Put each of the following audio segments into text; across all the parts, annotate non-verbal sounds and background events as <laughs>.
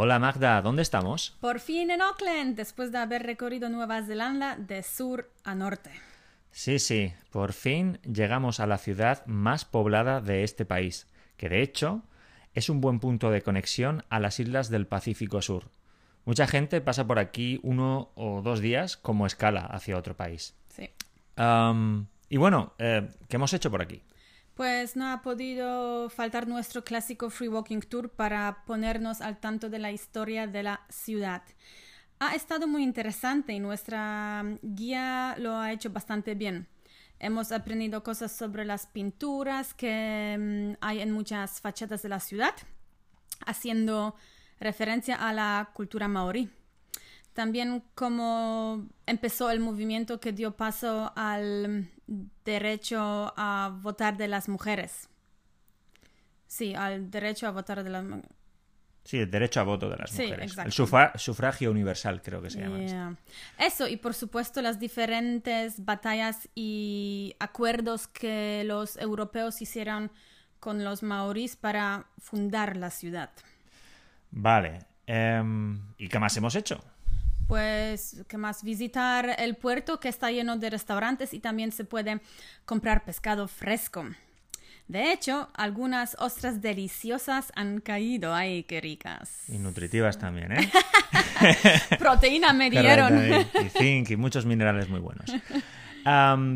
Hola Magda, ¿dónde estamos? Por fin en Auckland, después de haber recorrido Nueva Zelanda de sur a norte. Sí, sí, por fin llegamos a la ciudad más poblada de este país, que de hecho es un buen punto de conexión a las islas del Pacífico Sur. Mucha gente pasa por aquí uno o dos días como escala hacia otro país. Sí. Y bueno, eh, ¿qué hemos hecho por aquí? Pues no ha podido faltar nuestro clásico Free Walking Tour para ponernos al tanto de la historia de la ciudad. Ha estado muy interesante y nuestra guía lo ha hecho bastante bien. Hemos aprendido cosas sobre las pinturas que mm, hay en muchas fachadas de la ciudad, haciendo referencia a la cultura maorí. También cómo empezó el movimiento que dio paso al derecho a votar de las mujeres. Sí, al derecho a votar de las mujeres. Sí, el derecho a voto de las Sí, mujeres. exacto. El sufra- sufragio universal, creo que se llama. esto. Yeah. Eso, y por supuesto las diferentes batallas y acuerdos que los europeos hicieron con los maorís para fundar la ciudad. Vale. em, ¿Y qué más hemos hecho? Pues, ¿qué más? Visitar el puerto que está lleno de restaurantes y también se puede comprar pescado fresco. De hecho, algunas ostras deliciosas han caído. ¡Ay, qué ricas! Y nutritivas también, ¿eh? <laughs> Proteína me dieron. Y, zinc y muchos minerales muy buenos.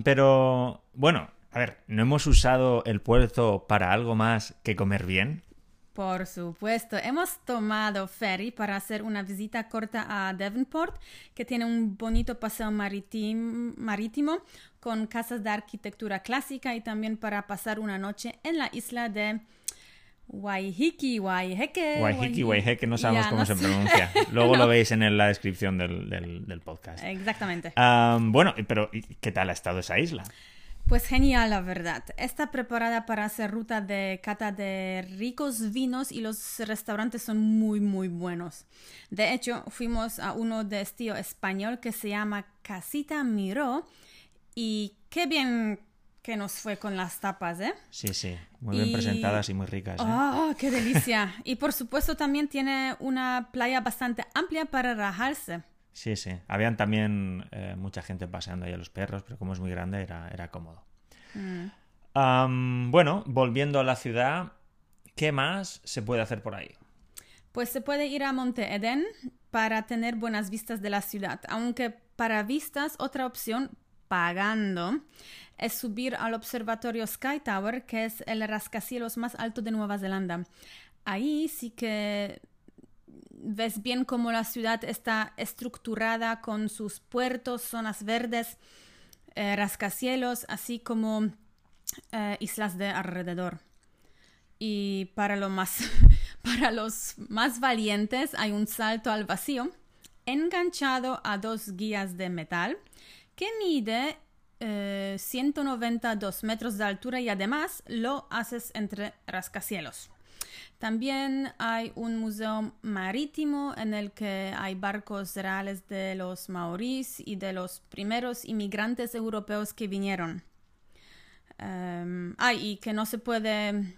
Pero, bueno, a ver, ¿no hemos usado el puerto para algo más que comer bien? Por supuesto, hemos tomado ferry para hacer una visita corta a Devonport, que tiene un bonito paseo maritim- marítimo con casas de arquitectura clásica y también para pasar una noche en la isla de Waiheke, Waiheke. Waiheke, Waiheke, no sabemos Ya, cómo no se sé. pronuncia. <laughs> Luego lo veis en la descripción del, del- del podcast. Exactamente. Am, bueno, pero ¿y ¿qué tal ha estado esa isla? Pues genial, la verdad. Está preparada para hacer ruta de cata de ricos vinos y los restaurantes son muy, muy buenos. De hecho, fuimos a uno de estilo español que se llama Casita Miró y qué bien que nos fue con las tapas, ¿eh? Sí, sí, muy bien Y- presentadas y muy ricas. ¿eh? ¡Oh, qué <laughs> delicia! y por supuesto también tiene una playa bastante amplia para rajarse. Sí, sí. Habían también eh, mucha gente paseando ahí a los perros, pero como es muy grande era, era cómodo. Mm. Bueno, volviendo a la ciudad, ¿qué más se puede hacer por ahí? Pues se puede ir a Monte Eden para tener buenas vistas de la ciudad, aunque para vistas otra opción, pagando, es subir al observatorio Sky Tower, que es el rascacielos más alto de Nueva Zelanda. Ahí sí que ves bien cómo la ciudad está estructurada con sus puertos, zonas verdes, eh, rascacielos, así como eh, islas de alrededor. Y para, lo más, <laughs> para los más valientes hay un salto al vacío enganchado a dos guías de metal que mide eh, 192 metros de altura y además lo haces entre rascacielos. También hay un museo marítimo en el que hay barcos reales de los maorís y de los primeros inmigrantes europeos que vinieron. Em, ay, y que no se puede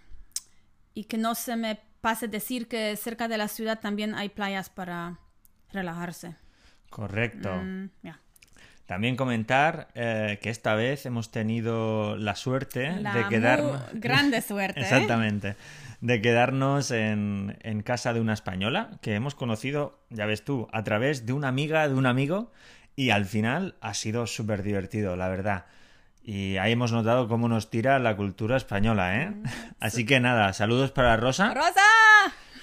y que no se me pase decir que cerca de la ciudad también hay playas para relajarse. Correcto. Mm. También comentar eh, que esta vez hemos tenido la suerte La de quedarnos. grande suerte. <laughs> ¿eh? Exactamente. De quedarnos en, en casa de una española que hemos conocido, ya ves tú, a través de una amiga de un amigo y al final ha sido súper divertido, la verdad. Y ahí hemos notado cómo nos tira la cultura española, ¿eh? <laughs> Así que nada, saludos para Rosa ¡Rosa!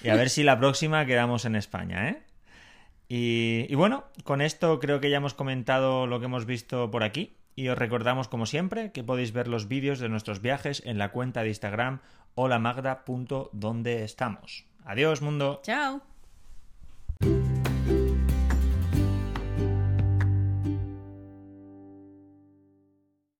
y a ver si la próxima quedamos en España, ¿eh? Y, bueno, con esto creo que ya hemos comentado lo que hemos visto por aquí. Y os recordamos, como siempre, que podéis ver los vídeos de nuestros viajes en la cuenta de Instagram holamagda.donde estamos. Adiós, mundo. Chao.